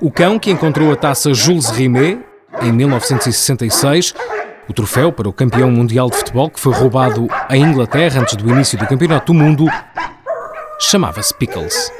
O cão que encontrou a taça Jules Rimet em 1966, o troféu para o campeão mundial de futebol que foi roubado à Inglaterra antes do início do Campeonato do Mundo chamava-se Pickles.